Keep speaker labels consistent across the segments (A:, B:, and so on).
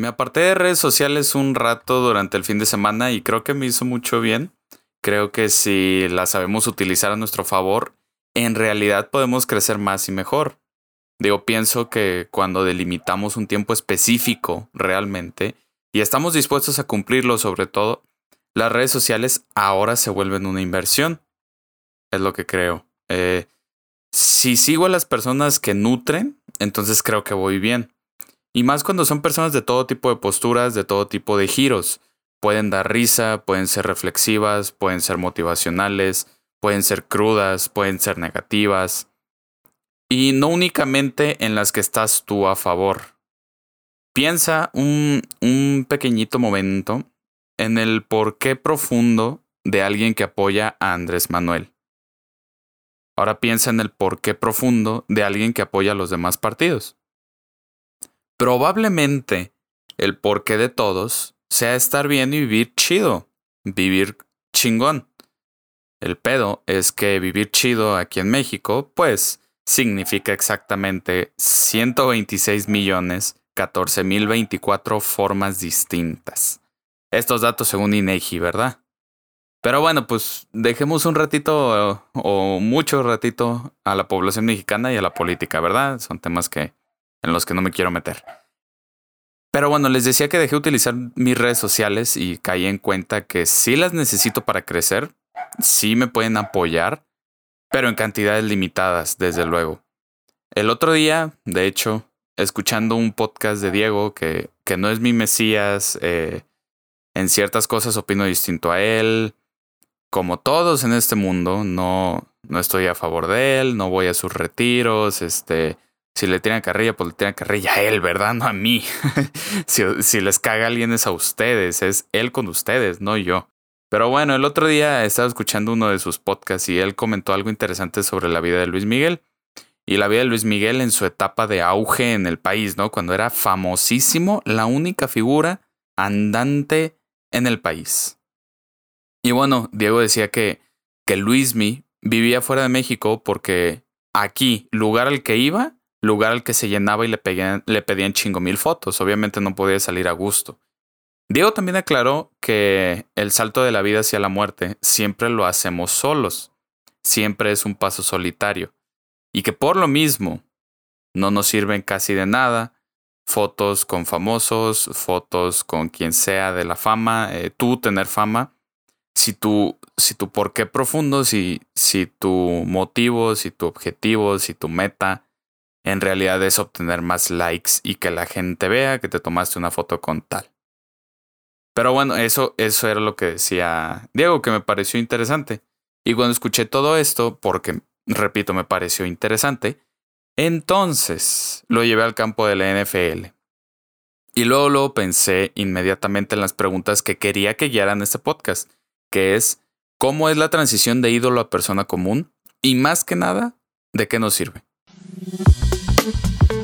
A: Me aparté de redes sociales un rato durante el fin de semana y creo que me hizo mucho bien. Creo que si las sabemos utilizar a nuestro favor, en realidad podemos crecer más y mejor. Digo, pienso que cuando delimitamos un tiempo específico realmente y estamos dispuestos a cumplirlo sobre todo, las redes sociales ahora se vuelven una inversión. Es lo que creo. Eh, si sigo a las personas que nutren, entonces creo que voy bien. Y más cuando son personas de todo tipo de posturas, de todo tipo de giros. Pueden dar risa, pueden ser reflexivas, pueden ser motivacionales, pueden ser crudas, pueden ser negativas. Y no únicamente en las que estás tú a favor. Piensa un, un pequeñito momento en el porqué profundo de alguien que apoya a Andrés Manuel. Ahora piensa en el porqué profundo de alguien que apoya a los demás partidos. Probablemente el porqué de todos sea estar bien y vivir chido, vivir chingón. El pedo es que vivir chido aquí en México, pues, significa exactamente 126 millones 14 mil 24 formas distintas. Estos datos según INEGI, ¿verdad? Pero bueno, pues dejemos un ratito o mucho ratito a la población mexicana y a la política, ¿verdad? Son temas que en los que no me quiero meter. Pero bueno, les decía que dejé de utilizar mis redes sociales y caí en cuenta que sí las necesito para crecer, sí me pueden apoyar, pero en cantidades limitadas, desde luego. El otro día, de hecho, escuchando un podcast de Diego, que, que no es mi Mesías, eh, en ciertas cosas opino distinto a él, como todos en este mundo, no, no estoy a favor de él, no voy a sus retiros, este si le tiran carrilla, pues le tiran carrilla a él, ¿verdad? No a mí. si, les caga alguien es a ustedes, es él con ustedes, no yo. Pero bueno, el otro día estaba escuchando uno de sus podcasts y él comentó algo interesante sobre la vida de Luis Miguel. Y la vida de Luis Miguel en su etapa de auge en el país, ¿no? Cuando era famosísimo, la única figura andante en el país. Y bueno, Diego decía que, que Luismi vivía fuera de México porque aquí, lugar al que iba, lugar al que se llenaba y le, pedían, le pedían chingo mil fotos. Obviamente no podía salir a gusto. Diego también aclaró que el salto de la vida hacia la muerte siempre lo hacemos solos, siempre es un paso solitario, y que por lo mismo no nos sirven casi de nada fotos con famosos, fotos con quien sea de la fama, eh, tú tener fama, si tu, si tu por qué profundo, si, si tu motivo, si tu objetivo, si tu meta en realidad es obtener más likes y que la gente vea que te tomaste una foto con tal. Pero bueno, eso, eso era lo que decía Diego, que me pareció interesante. Y cuando escuché todo esto, porque, repito, me pareció interesante, entonces lo llevé al campo de la NFL. Y luego, luego pensé inmediatamente en las preguntas que quería que guiaran este podcast, que es, ¿cómo es la transición de ídolo a persona común? Y más que nada, ¿de qué nos sirve?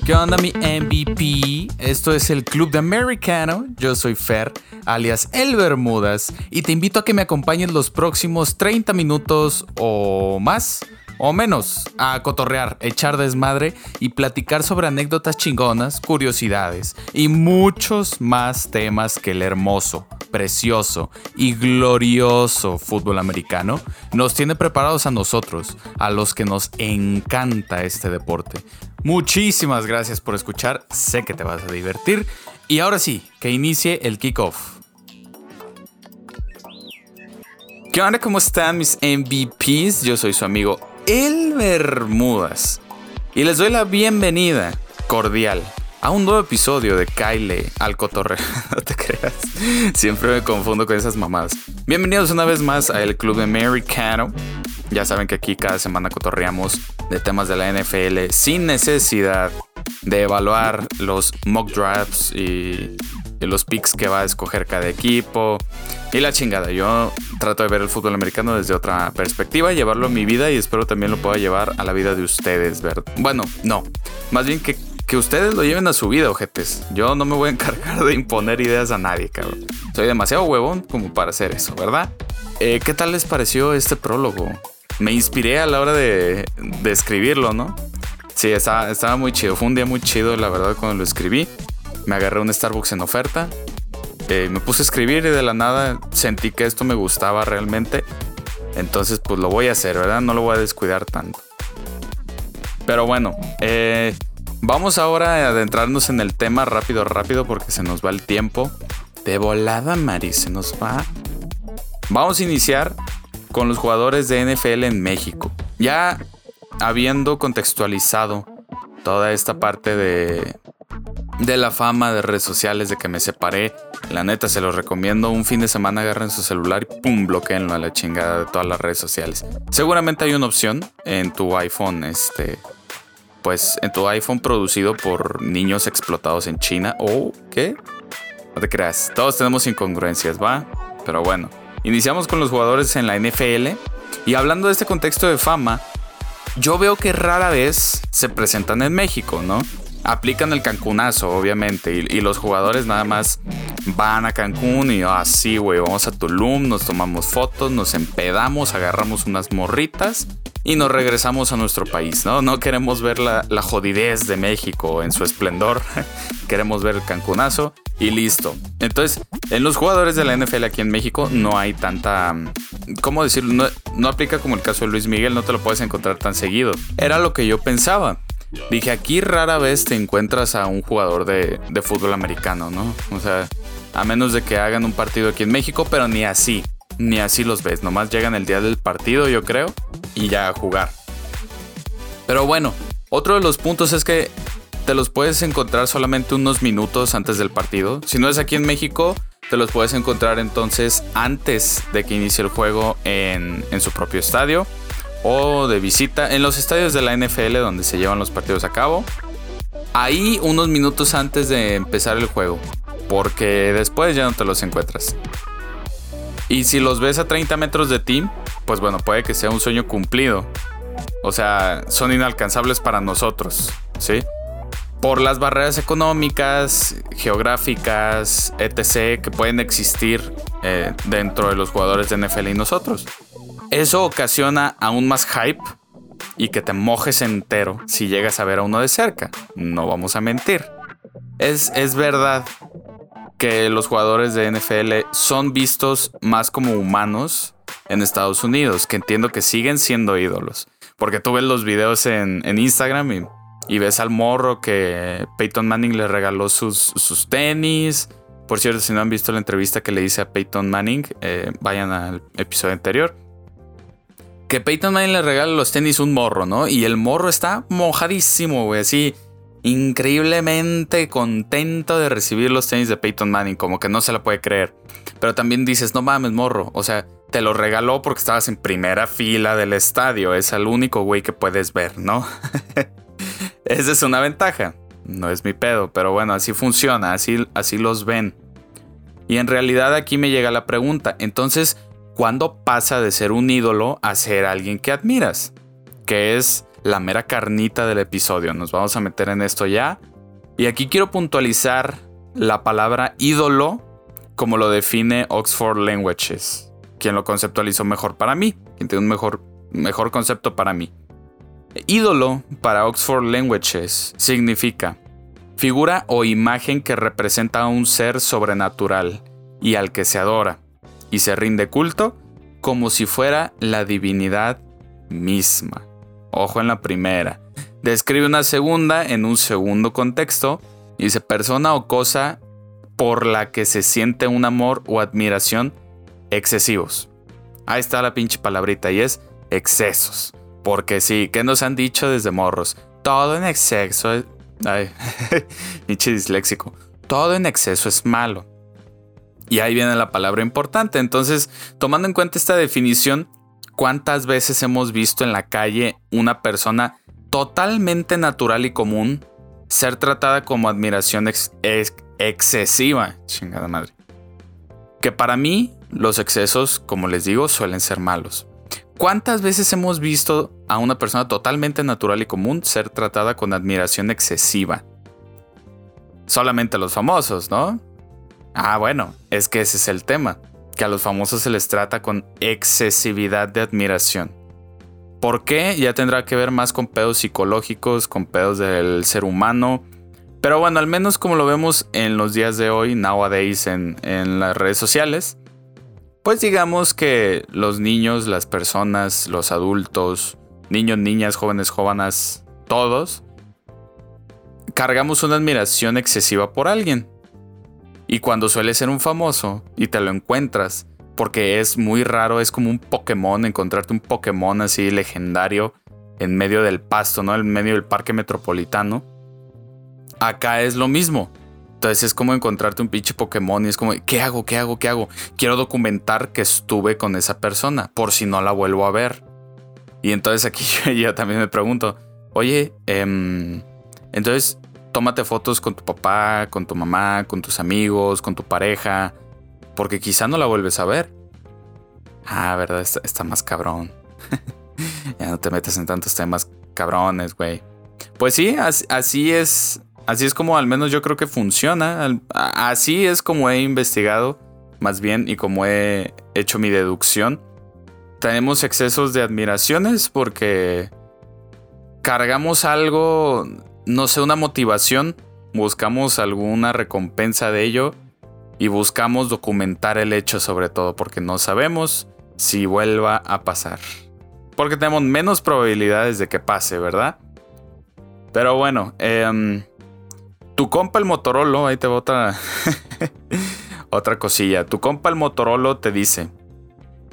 A: ¿Qué onda mi MVP? Esto es el Club de Americano. Yo soy Fer, alias El Bermudas, y te invito a que me acompañes los próximos 30 minutos o más o menos a cotorrear, echar desmadre y platicar sobre anécdotas chingonas, curiosidades y muchos más temas que el hermoso, precioso y glorioso fútbol americano nos tiene preparados a nosotros, a los que nos encanta este deporte. Muchísimas gracias por escuchar, sé que te vas a divertir y ahora sí, que inicie el kickoff. ¿Qué onda? ¿Cómo están mis MVPs? Yo soy su amigo El Bermudas y les doy la bienvenida cordial a un nuevo episodio de Kyle al cotorreo. no te creas, siempre me confundo con esas mamadas. Bienvenidos una vez más a el Club Americano. Ya saben que aquí cada semana cotorreamos de temas de la NFL sin necesidad de evaluar los mock drafts y, los picks que va a escoger cada equipo y la chingada. Yo trato de ver el fútbol americano desde otra perspectiva, llevarlo a mi vida y espero también lo pueda llevar a la vida de ustedes, ¿verdad? Bueno, no, más bien que, que ustedes lo lleven a su vida, ojetes. Yo no me voy a encargar de imponer ideas a nadie, cabrón. Soy demasiado huevón como para hacer eso, ¿verdad? Eh, ¿Qué tal les pareció este prólogo? Me inspiré a la hora de, escribirlo, ¿no? Sí, estaba, muy chido. Fue un día muy chido, la verdad, cuando lo escribí. me agarré un Starbucks en oferta, eh, me puse a escribir y de la nada sentí que esto me gustaba realmente. Entonces, pues lo voy a hacer, ¿verdad? No lo voy a descuidar tanto. Pero bueno, eh, vamos ahora a adentrarnos en el tema rápido, rápido, porque se nos va el tiempo. De volada, Mari, se nos va. Vamos a iniciar con los jugadores de NFL en México. Ya habiendo contextualizado toda esta parte de, de la fama de redes sociales, de que me separé. La neta, se los recomiendo. Un fin de semana agarren su celular y pum, bloqueenlo a la chingada de todas las redes sociales. Seguramente hay una opción en tu iPhone, este. Pues en tu iPhone producido por niños explotados en China. ¿O qué? No te creas. Todos tenemos incongruencias, ¿va? Pero bueno. Iniciamos con los jugadores en la NFL. Y hablando de este contexto de fama, yo veo que rara vez se presentan en México, ¿no? Aplican el Cancunazo, obviamente, y, los jugadores nada más van a Cancún y así, ah, güey, vamos a Tulum, nos tomamos fotos, nos empedamos, agarramos unas morritas y nos regresamos a nuestro país, ¿no? No queremos ver la, la jodidez de México en su esplendor, queremos ver el Cancunazo y listo. Entonces, en los jugadores de la NFL aquí en México no hay tanta. ¿Cómo decirlo? No, no, aplica como el caso de Luis Miguel, no te lo puedes encontrar tan seguido. Era lo que yo pensaba. Dije, aquí rara vez te encuentras a un jugador de, fútbol americano, ¿no? O sea, a menos de que hagan un partido aquí en México, pero ni así, ni así los ves. Nomás llegan el día del partido, yo creo, y ya a jugar. Pero bueno, otro de los puntos es que te los puedes encontrar solamente unos minutos antes del partido. Si no es aquí en México, te los puedes encontrar entonces antes de que inicie el juego en, en su propio estadio o de visita en los estadios de la NFL donde se llevan los partidos a cabo. Ahí unos minutos antes de empezar el juego, porque después ya no te los encuentras. Y si los ves a 30 metros de ti, pues bueno, puede que sea un sueño cumplido. O sea, son inalcanzables para nosotros, ¿sí? Por las barreras económicas, geográficas, etc., que pueden existir eh, dentro de los jugadores de NFL y nosotros. Eso ocasiona aún más hype y que te mojes entero si llegas a ver a uno de cerca. No vamos a mentir. Es, es verdad que los jugadores de NFL son vistos más como humanos en Estados Unidos, que entiendo que siguen siendo ídolos. Porque tú ves los videos en, Instagram y, ves al morro que Peyton Manning le regaló sus, sus tenis. Por cierto, si no han visto la entrevista que le hice a Peyton Manning, eh, vayan al episodio anterior que Peyton Manning le regala los tenis un morro, ¿no? Y el morro está mojadísimo, güey, así increíblemente contento de recibir los tenis de Peyton Manning, como que no se la puede creer. Pero también dices, no mames, morro, o sea, te lo regaló porque estabas en primera fila del estadio, es el único güey que puedes ver, ¿no? Esa es una ventaja. No es mi pedo, pero bueno, así funciona, así, así los ven. Y en realidad aquí me llega la pregunta, entonces, ¿Cuándo pasa de ser un ídolo a ser alguien que admiras? Que es la mera carnita del episodio. Nos vamos a meter en esto ya. Y aquí quiero puntualizar la palabra ídolo como lo define Oxford Languages, quien lo conceptualizó mejor para mí, quien tiene un mejor, mejor concepto para mí. Ídolo para Oxford Languages significa figura o imagen que representa a un ser sobrenatural y al que se adora y se rinde culto como si fuera la divinidad misma. Ojo en la primera. Describe una segunda en un segundo contexto. Dice persona o cosa por la que se siente un amor o admiración excesivos. Ahí está la pinche palabrita y es excesos. Porque sí, ¿qué nos han dicho desde morros? Todo en exceso Ay, pinche disléxico. Todo en exceso es malo. Y ahí viene la palabra importante. Entonces, tomando en cuenta esta definición, ¿cuántas veces hemos visto en la calle una persona totalmente natural y común ser tratada como admiración excesiva? Chingada madre. Que para mí, los excesos, como les digo, suelen ser malos. ¿Cuántas veces hemos visto a una persona totalmente natural y común ser tratada con admiración excesiva? Solamente los famosos, ¿no? Ah, bueno, es que ese es el tema, que a los famosos se les trata con excesividad de admiración. ¿Por qué? Ya tendrá que ver más con pedos psicológicos, con pedos del ser humano, Pero bueno, al menos como lo vemos en los días de hoy, nowadays, en, en las redes sociales, pues digamos que los niños, las personas, los adultos, niños, niñas, jóvenes, jóvenes, todos, cargamos una admiración excesiva por alguien. Y cuando suele ser un famoso y te lo encuentras, porque es muy raro, es como un Pokémon, encontrarte un Pokémon así legendario en medio del pasto, ¿no? En medio del parque metropolitano. Acá es lo mismo. Entonces es como encontrarte un pinche Pokémon y es como, ¿qué hago? ¿Qué hago? ¿Qué hago? Quiero documentar que estuve con esa persona por si no la vuelvo a ver. Y entonces aquí yo ya también me pregunto, oye, em, entonces tómate fotos con tu papá, con tu mamá, con tus amigos, con tu pareja, porque quizá no la vuelves a ver. Ah, verdad, está, más cabrón. ya no te metes en tantos temas cabrones, güey. Pues sí, así, es. Así es como al menos yo creo que funciona. Así es como he investigado, más bien, y como he hecho mi deducción. Tenemos excesos de admiraciones porque cargamos algo no sé, una motivación, buscamos alguna recompensa de ello y buscamos documentar el hecho sobre todo porque no sabemos si vuelva a pasar. Porque tenemos menos probabilidades de que pase, ¿verdad? Pero bueno, em, tu compa el Motorola, ahí te va otra, otra cosilla. Tu compa el Motorola te dice,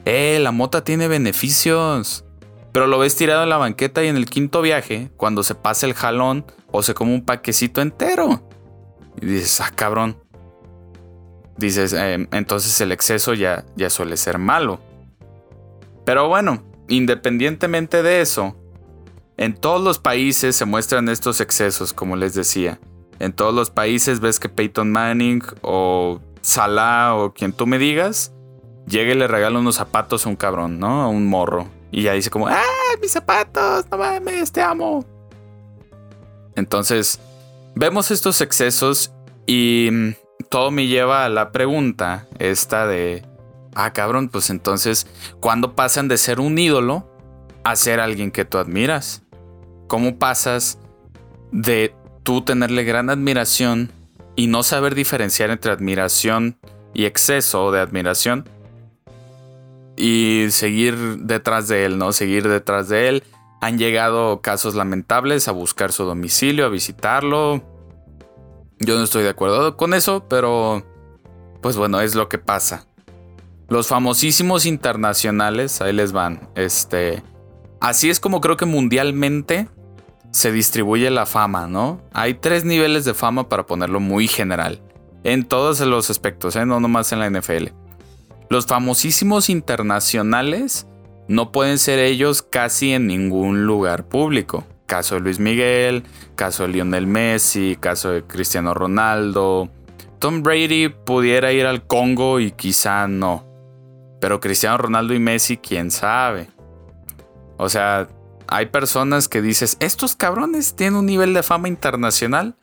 A: eh, la mota tiene beneficios. Pero lo ves tirado en la banqueta y en el quinto viaje, cuando se pasa el jalón o se come un paquecito entero. Y dices, ah, cabrón. Dices, em, entonces el exceso ya, ya suele ser malo. Pero bueno, independientemente de eso, en todos los países se muestran estos excesos, como les decía. En todos los países ves que Peyton Manning o Salah o quien tú me digas, llega y le regala unos zapatos a un cabrón, ¿no? A un morro. Y ya dice como, ¡ah, mis zapatos! ¡No mames, te amo! Entonces, vemos estos excesos y mm, todo me lleva a la pregunta esta de, ah, cabrón, pues entonces, ¿cuándo pasan de ser un ídolo a ser alguien que tú admiras? ¿Cómo pasas de tú tenerle gran admiración y no saber diferenciar entre admiración y exceso de admiración y seguir detrás de él, ¿no? Seguir detrás de él. Han llegado casos lamentables a buscar su domicilio, a visitarlo. Yo no estoy de acuerdo con eso, pero pues bueno, es lo que pasa. Los famosísimos internacionales, ahí les van. Este, así es como creo que mundialmente se distribuye la fama, ¿no? Hay tres niveles de fama para ponerlo muy general. En todos los aspectos, ¿eh? no nomás en la NFL. Los famosísimos internacionales no pueden ser ellos casi en ningún lugar público. Caso de Luis Miguel, caso de Lionel Messi, caso de Cristiano Ronaldo. Tom Brady pudiera ir al Congo y quizá no. Pero Cristiano Ronaldo y Messi, quién sabe. O sea, hay personas que dices, estos cabrones tienen un nivel de fama internacional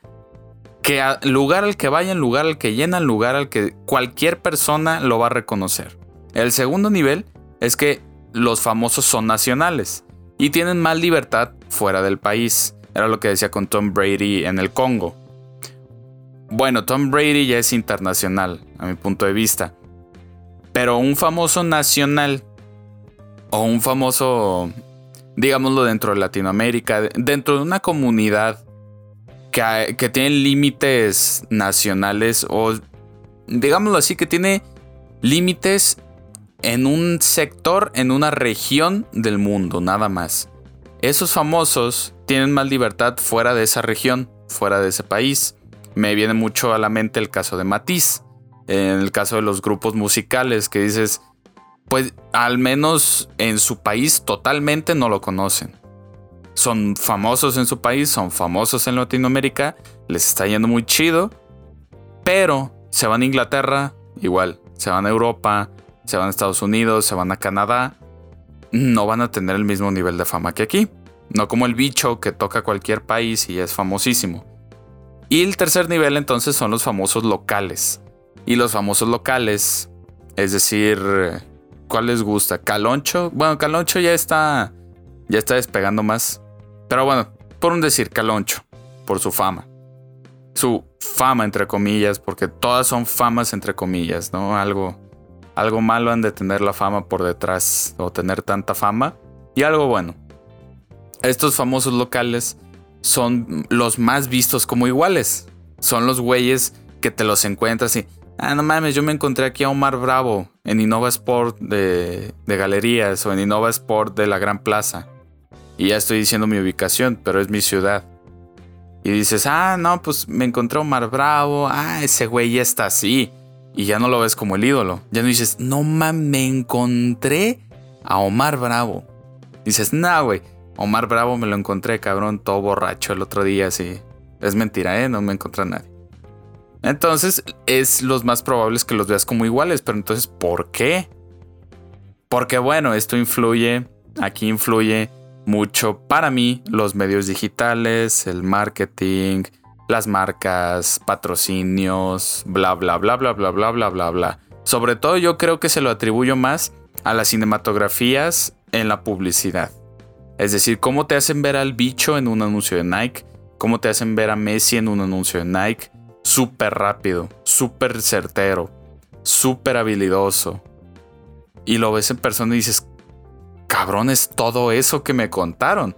A: que lugar al que vayan, lugar al que llenan, lugar al que cualquier persona lo va a reconocer. El segundo nivel es que los famosos son nacionales y tienen más libertad fuera del país. Era lo que decía con Tom Brady en el Congo. Bueno, Tom Brady ya es internacional, a mi punto de vista. Pero un famoso nacional o un famoso, digámoslo dentro de Latinoamérica, dentro de una comunidad que, tiene límites nacionales o digámoslo así, que tiene límites en un sector, en una región del mundo, nada más. Esos famosos tienen más libertad fuera de esa región, fuera de ese país. Me viene mucho a la mente el caso de Matiz, en el caso de los grupos musicales que dices, pues al menos en su país totalmente no lo conocen son famosos en su país, son famosos en Latinoamérica, les está yendo muy chido, pero se van a Inglaterra, igual, se van a Europa, se van a Estados Unidos, se van a Canadá, no van a tener el mismo nivel de fama que aquí. No como el bicho que toca cualquier país y es famosísimo. Y el tercer nivel entonces son los famosos locales. Y los famosos locales, es decir, ¿cuál les gusta? Caloncho. Bueno, Caloncho ya está ya está despegando más. Pero bueno, por un decir, Caloncho, por su fama. su fama, entre comillas, porque todas son famas, entre comillas, ¿no? Algo, algo malo han de tener la fama por detrás o tener tanta fama. Y algo bueno. Estos famosos locales son los más vistos como iguales. Son los güeyes que te los encuentras y, ah, no mames, yo me encontré aquí a Omar Bravo en Innova Sport de, de Galerías o en Innova Sport de la Gran Plaza. Y ya estoy diciendo mi ubicación, pero es mi ciudad. Y dices, ah, no, pues me encontré a Omar Bravo, ah, ese güey ya está así. Y ya no lo ves como el ídolo. Ya no dices, no mames, me encontré a Omar Bravo. Dices, nah, güey, Omar Bravo me lo encontré, cabrón, todo borracho el otro día, así. Es mentira, ¿eh? No me encontré a nadie. Entonces, es los más probables que los veas como iguales, pero entonces, ¿por qué? Porque bueno, esto influye, aquí influye mucho para mí los medios digitales, el marketing, las marcas, patrocinios, bla, bla, bla, bla, bla, bla, bla, bla, bla. Sobre todo yo creo que se lo atribuyo más a las cinematografías en la publicidad. Es decir, cómo te hacen ver al bicho en un anuncio de Nike, cómo te hacen ver a Messi en un anuncio de Nike, súper rápido, súper certero, súper habilidoso. Y lo ves en persona y dices, cabrón, es todo eso que me contaron.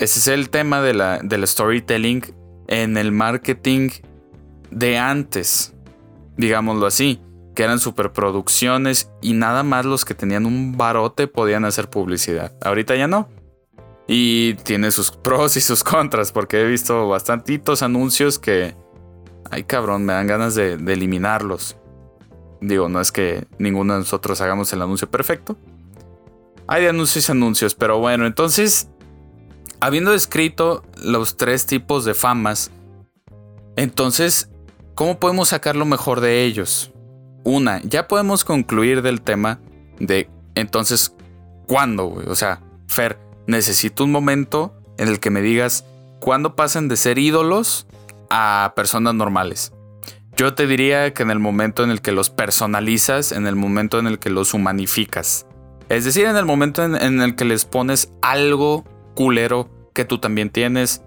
A: Ese es el tema de la, del storytelling en el marketing de antes, digámoslo así, que eran superproducciones y nada más los que tenían un barote podían hacer publicidad. Ahorita ya no. Y tiene sus pros y sus contras, porque he visto bastantitos anuncios que, ay cabrón, me dan ganas de, de eliminarlos. Digo, no es que ninguno de nosotros hagamos el anuncio perfecto, hay anuncios y anuncios, pero bueno, entonces, habiendo descrito los tres tipos de famas, entonces, ¿cómo podemos sacar lo mejor de ellos? Una, ya podemos concluir del tema de, entonces, ¿cuándo? O sea, Fer, necesito un momento en el que me digas cuándo pasan de ser ídolos a personas normales. Yo te diría que en el momento en el que los personalizas, en el momento en el que los humanificas. Es decir, en el momento en, el que les pones algo culero que tú también tienes,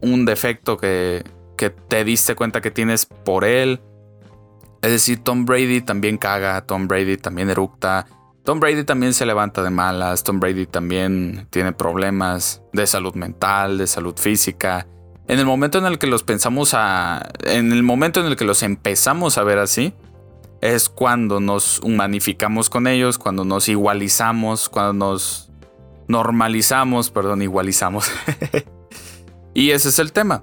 A: un defecto que, que te diste cuenta que tienes por él. Es decir, Tom Brady también caga, Tom Brady también eructa, Tom Brady también se levanta de malas, Tom Brady también tiene problemas de salud mental, de salud física. En el momento en el que los pensamos a. En el momento en el que los empezamos a ver así, es cuando nos humanificamos con ellos, cuando nos igualizamos, cuando nos normalizamos, perdón, igualizamos. y ese es el tema,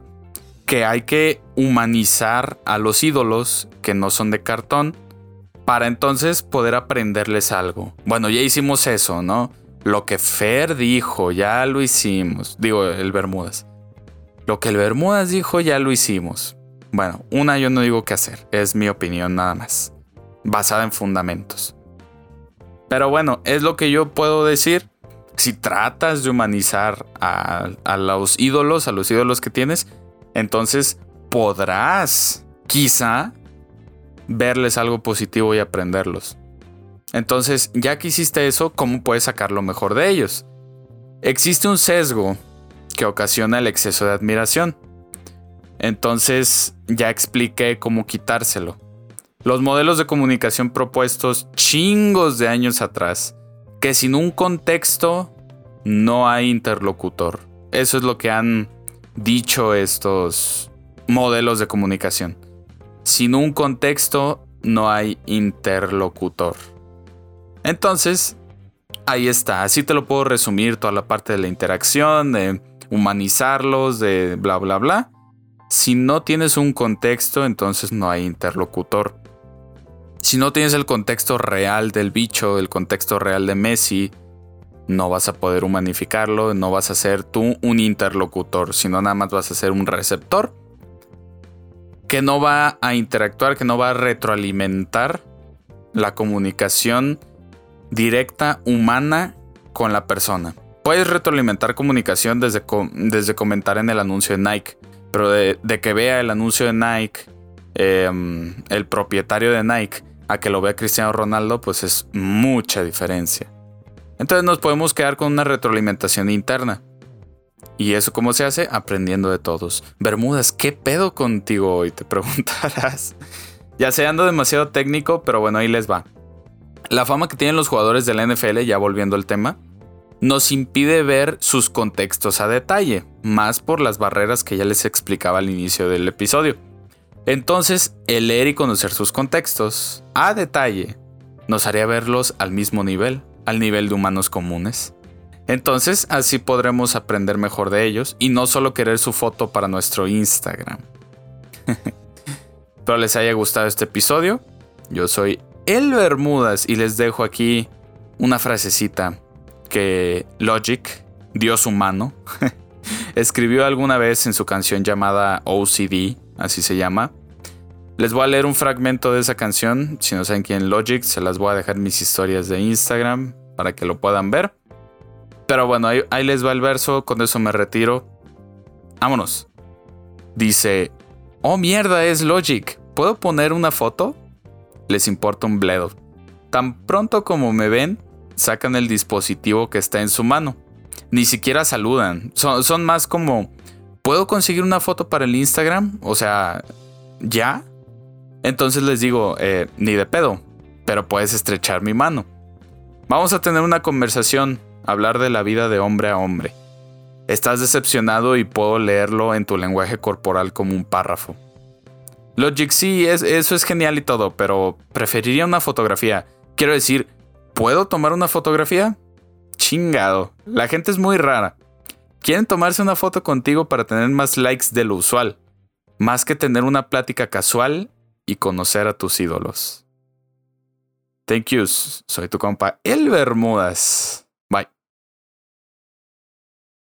A: que hay que humanizar a los ídolos que no son de cartón para entonces poder aprenderles algo. Bueno, ya hicimos eso, ¿no? Lo que Fer dijo, ya lo hicimos. Digo, el Bermudas. Lo que el Bermudas dijo, ya lo hicimos. Bueno, una yo no digo qué hacer, es mi opinión nada más basada en fundamentos. Pero bueno, es lo que yo puedo decir. Si tratas de humanizar a, los ídolos, a los ídolos que tienes, entonces podrás quizá verles algo positivo y aprenderlos. Entonces, ya que hiciste eso, ¿cómo puedes sacar lo mejor de ellos? Existe un sesgo que ocasiona el exceso de admiración. Entonces, ya expliqué cómo quitárselo. Los modelos de comunicación propuestos chingos de años atrás, que sin un contexto no hay interlocutor. Eso es lo que han dicho estos modelos de comunicación. Sin un contexto no hay interlocutor. Entonces, ahí está. Así te lo puedo resumir toda la parte de la interacción, de humanizarlos, de bla, bla, bla. Si no tienes un contexto, entonces no hay interlocutor si no tienes el contexto real del bicho, el contexto real de Messi, no vas a poder humanificarlo, no vas a ser tú un interlocutor, sino nada más vas a ser un receptor que no va a interactuar, que no va a retroalimentar la comunicación directa humana con la persona. Puedes retroalimentar comunicación desde, desde comentar en el anuncio de Nike, pero de, que vea el anuncio de Nike, em, el propietario de Nike, a que lo vea Cristiano Ronaldo, pues es mucha diferencia. Entonces nos podemos quedar con una retroalimentación interna. ¿Y eso cómo se hace? Aprendiendo de todos. Bermudas, ¿qué pedo contigo hoy? Te preguntarás. ya sé, ando demasiado técnico, pero bueno, ahí les va. La fama que tienen los jugadores de la NFL, ya volviendo al tema, nos impide ver sus contextos a detalle, más por las barreras que ya les explicaba al inicio del episodio. Entonces, el leer y conocer sus contextos a detalle nos haría verlos al mismo nivel, al nivel de humanos comunes. Entonces, así podremos aprender mejor de ellos y no solo querer su foto para nuestro Instagram. Espero les haya gustado este episodio. Yo soy El Bermudas y les dejo aquí una frasecita que Logic, Dios humano, escribió alguna vez en su canción llamada OCD, así se llama. Les voy a leer un fragmento de esa canción. Si no saben quién Logic, se las voy a dejar en mis historias de Instagram para que lo puedan ver. Pero bueno, ahí, ahí les va el verso, con eso me retiro. Vámonos. Dice, oh mierda, es Logic. ¿Puedo poner una foto? Les importa un bledo. Tan pronto como me ven, sacan el dispositivo que está en su mano. Ni siquiera saludan. Son, más como, ¿puedo conseguir una foto para el Instagram? O sea, ¿ya? Entonces les digo, eh, ni de pedo, pero puedes estrechar mi mano. Vamos a tener una conversación, hablar de la vida de hombre a hombre. Estás decepcionado y puedo leerlo en tu lenguaje corporal como un párrafo. Logic sí, eso es genial y todo, pero preferiría una fotografía. Quiero decir, ¿Puedo tomar una fotografía? Chingado. La gente es muy rara. Quieren tomarse una foto contigo para tener más likes de lo usual, más que tener una plática casual y conocer a tus ídolos. Thank you. Soy tu compa El Bermudas.